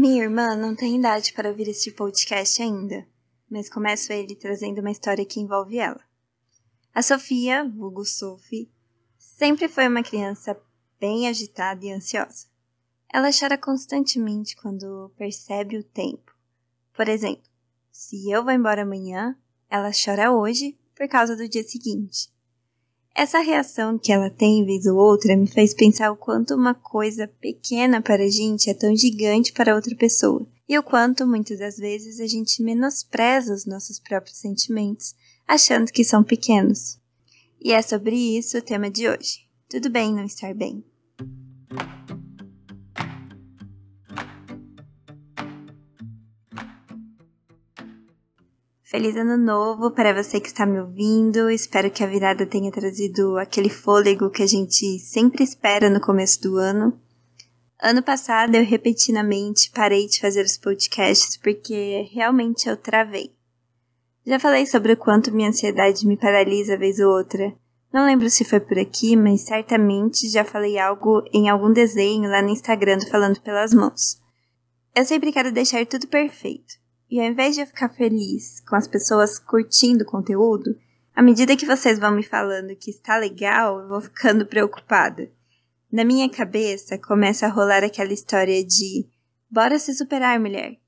Minha irmã não tem idade para ouvir este podcast ainda, mas começo ele trazendo uma história que envolve ela. A Sofia, vulgo Sophie, sempre foi uma criança bem agitada e ansiosa. Ela chora constantemente quando percebe o tempo. Por exemplo, se eu vou embora amanhã, ela chora hoje por causa do dia seguinte. Essa reação que ela tem vez ou outra me faz pensar o quanto uma coisa pequena para a gente é tão gigante para outra pessoa, e o quanto muitas das vezes a gente menospreza os nossos próprios sentimentos, achando que são pequenos. E é sobre isso o tema de hoje. Tudo bem não estar bem. Feliz ano novo para você que está me ouvindo. Espero que a virada tenha trazido aquele fôlego que a gente sempre espera no começo do ano. Ano passado eu repentinamente parei de fazer os podcasts porque realmente eu travei. Já falei sobre o quanto minha ansiedade me paralisa vez ou outra. Não lembro se foi por aqui, mas certamente já falei algo em algum desenho lá no Instagram falando pelas mãos. Eu sempre quero deixar tudo perfeito. E ao invés de eu ficar feliz com as pessoas curtindo o conteúdo, à medida que vocês vão me falando que está legal, eu vou ficando preocupada. Na minha cabeça começa a rolar aquela história de bora se superar, mulher.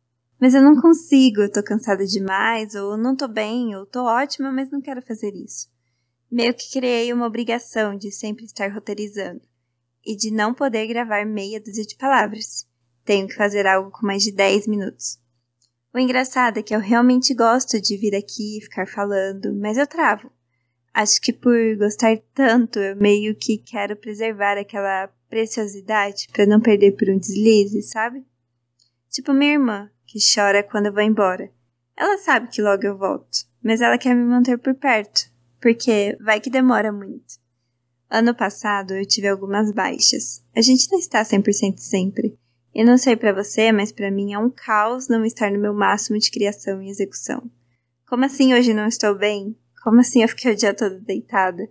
Mas eu não consigo, eu tô cansada demais, ou não tô bem, ou tô ótima, mas não quero fazer isso. Meio que criei uma obrigação de sempre estar roteirizando e de não poder gravar meia dúzia de palavras. Tenho que fazer algo com mais de 10 minutos. O engraçado é que eu realmente gosto de vir aqui e ficar falando, mas eu travo. Acho que por gostar tanto, eu meio que quero preservar aquela preciosidade para não perder por um deslize, sabe? Tipo minha irmã, que chora quando eu vou embora. Ela sabe que logo eu volto, mas ela quer me manter por perto, porque vai que demora muito. Ano passado eu tive algumas baixas. A gente não está 100% sempre. Eu não sei para você, mas para mim é um caos não estar no meu máximo de criação e execução. Como assim hoje não estou bem? Como assim eu fiquei o dia todo deitada?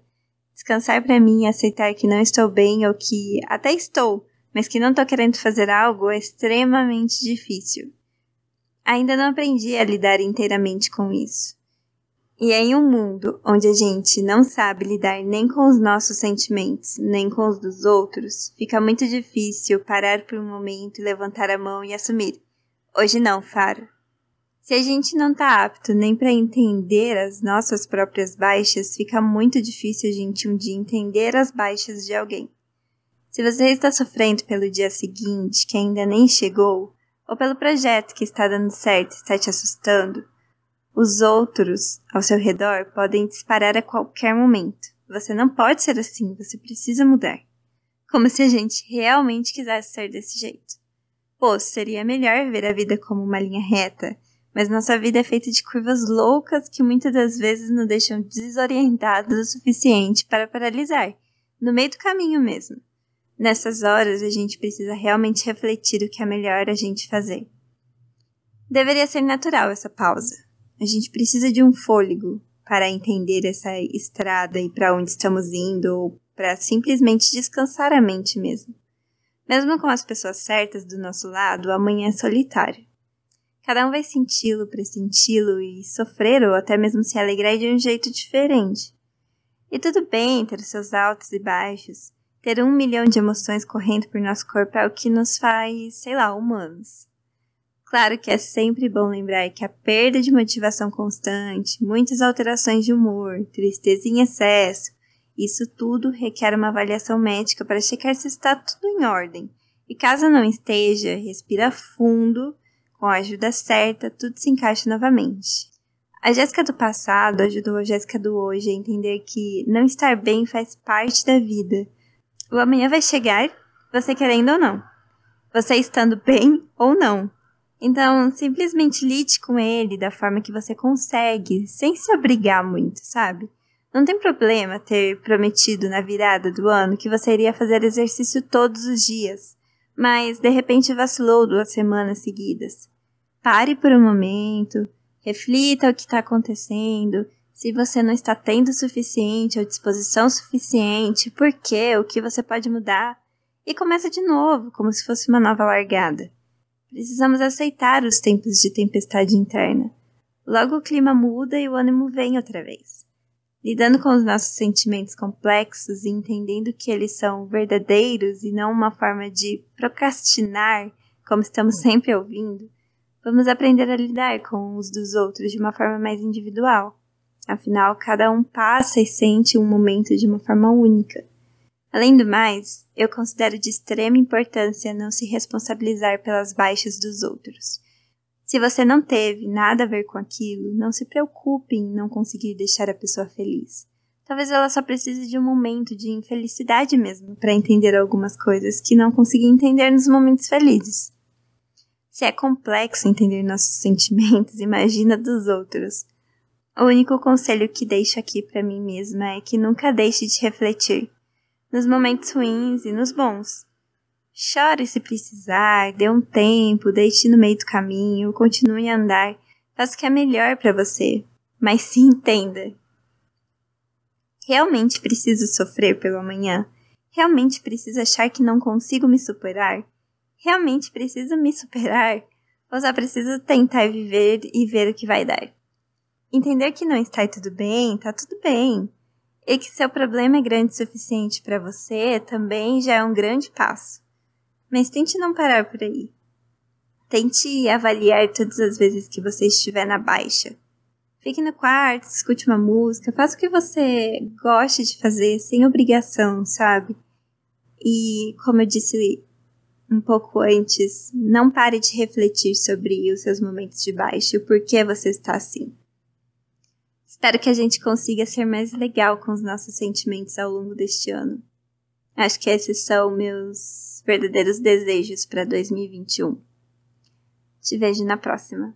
Descansar para mim e aceitar que não estou bem ou que até estou, mas que não estou querendo fazer algo é extremamente difícil. Ainda não aprendi a lidar inteiramente com isso. E em um mundo onde a gente não sabe lidar nem com os nossos sentimentos, nem com os dos outros, fica muito difícil parar por um momento e levantar a mão e assumir: hoje não, Faro. Se a gente não tá apto nem para entender as nossas próprias baixas, fica muito difícil a gente um dia entender as baixas de alguém. Se você está sofrendo pelo dia seguinte, que ainda nem chegou, ou pelo projeto que está dando certo e está te assustando, os outros ao seu redor podem disparar a qualquer momento. Você não pode ser assim, você precisa mudar. Como se a gente realmente quisesse ser desse jeito. Pô, seria melhor ver a vida como uma linha reta, mas nossa vida é feita de curvas loucas que muitas das vezes nos deixam desorientados o suficiente para paralisar, no meio do caminho mesmo. Nessas horas, a gente precisa realmente refletir o que é melhor a gente fazer. Deveria ser natural essa pausa, a gente precisa de um fôlego para entender essa estrada e para onde estamos indo, ou para simplesmente descansar a mente mesmo. Mesmo com as pessoas certas do nosso lado, amanhã é solitário. Cada um vai senti-lo, pressenti-lo e sofrer ou até mesmo se alegrar de um jeito diferente. E tudo bem ter seus altos e baixos. Ter um milhão de emoções correndo por nosso corpo é o que nos faz, sei lá, humanos. Claro que é sempre bom lembrar que a perda de motivação constante, muitas alterações de humor, tristeza em excesso, isso tudo requer uma avaliação médica para checar se está tudo em ordem. E caso não esteja, respira fundo, com a ajuda certa, tudo se encaixa novamente. A Jéssica do passado ajudou a Jéssica do hoje a entender que não estar bem faz parte da vida. O amanhã vai chegar, você querendo ou não. Você estando bem ou não. Então, simplesmente lide com ele da forma que você consegue, sem se obrigar muito, sabe? Não tem problema ter prometido na virada do ano que você iria fazer exercício todos os dias, mas de repente vacilou duas semanas seguidas. Pare por um momento, reflita o que está acontecendo, se você não está tendo o suficiente ou disposição suficiente, por quê, o que você pode mudar, e começa de novo, como se fosse uma nova largada. Precisamos aceitar os tempos de tempestade interna. Logo o clima muda e o ânimo vem outra vez. Lidando com os nossos sentimentos complexos e entendendo que eles são verdadeiros e não uma forma de procrastinar, como estamos sempre ouvindo, vamos aprender a lidar com os dos outros de uma forma mais individual. Afinal, cada um passa e sente um momento de uma forma única. Além do mais, eu considero de extrema importância não se responsabilizar pelas baixas dos outros. Se você não teve nada a ver com aquilo, não se preocupe em não conseguir deixar a pessoa feliz. Talvez ela só precise de um momento de infelicidade mesmo para entender algumas coisas que não consegui entender nos momentos felizes. Se é complexo entender nossos sentimentos, imagina dos outros. O único conselho que deixo aqui para mim mesma é que nunca deixe de refletir nos momentos ruins e nos bons. Chore se precisar, dê um tempo, deixe no meio do caminho, continue a andar, faça o que é melhor para você, mas se entenda. Realmente preciso sofrer pelo amanhã? Realmente preciso achar que não consigo me superar? Realmente preciso me superar? Ou só preciso tentar viver e ver o que vai dar? Entender que não está tudo bem, tá tudo bem. E que seu problema é grande o suficiente para você também já é um grande passo. Mas tente não parar por aí. Tente avaliar todas as vezes que você estiver na baixa. Fique no quarto, escute uma música, faça o que você goste de fazer, sem obrigação, sabe? E, como eu disse um pouco antes, não pare de refletir sobre os seus momentos de baixa e o porquê você está assim. Espero que a gente consiga ser mais legal com os nossos sentimentos ao longo deste ano. Acho que esses são meus verdadeiros desejos para 2021. Te vejo na próxima.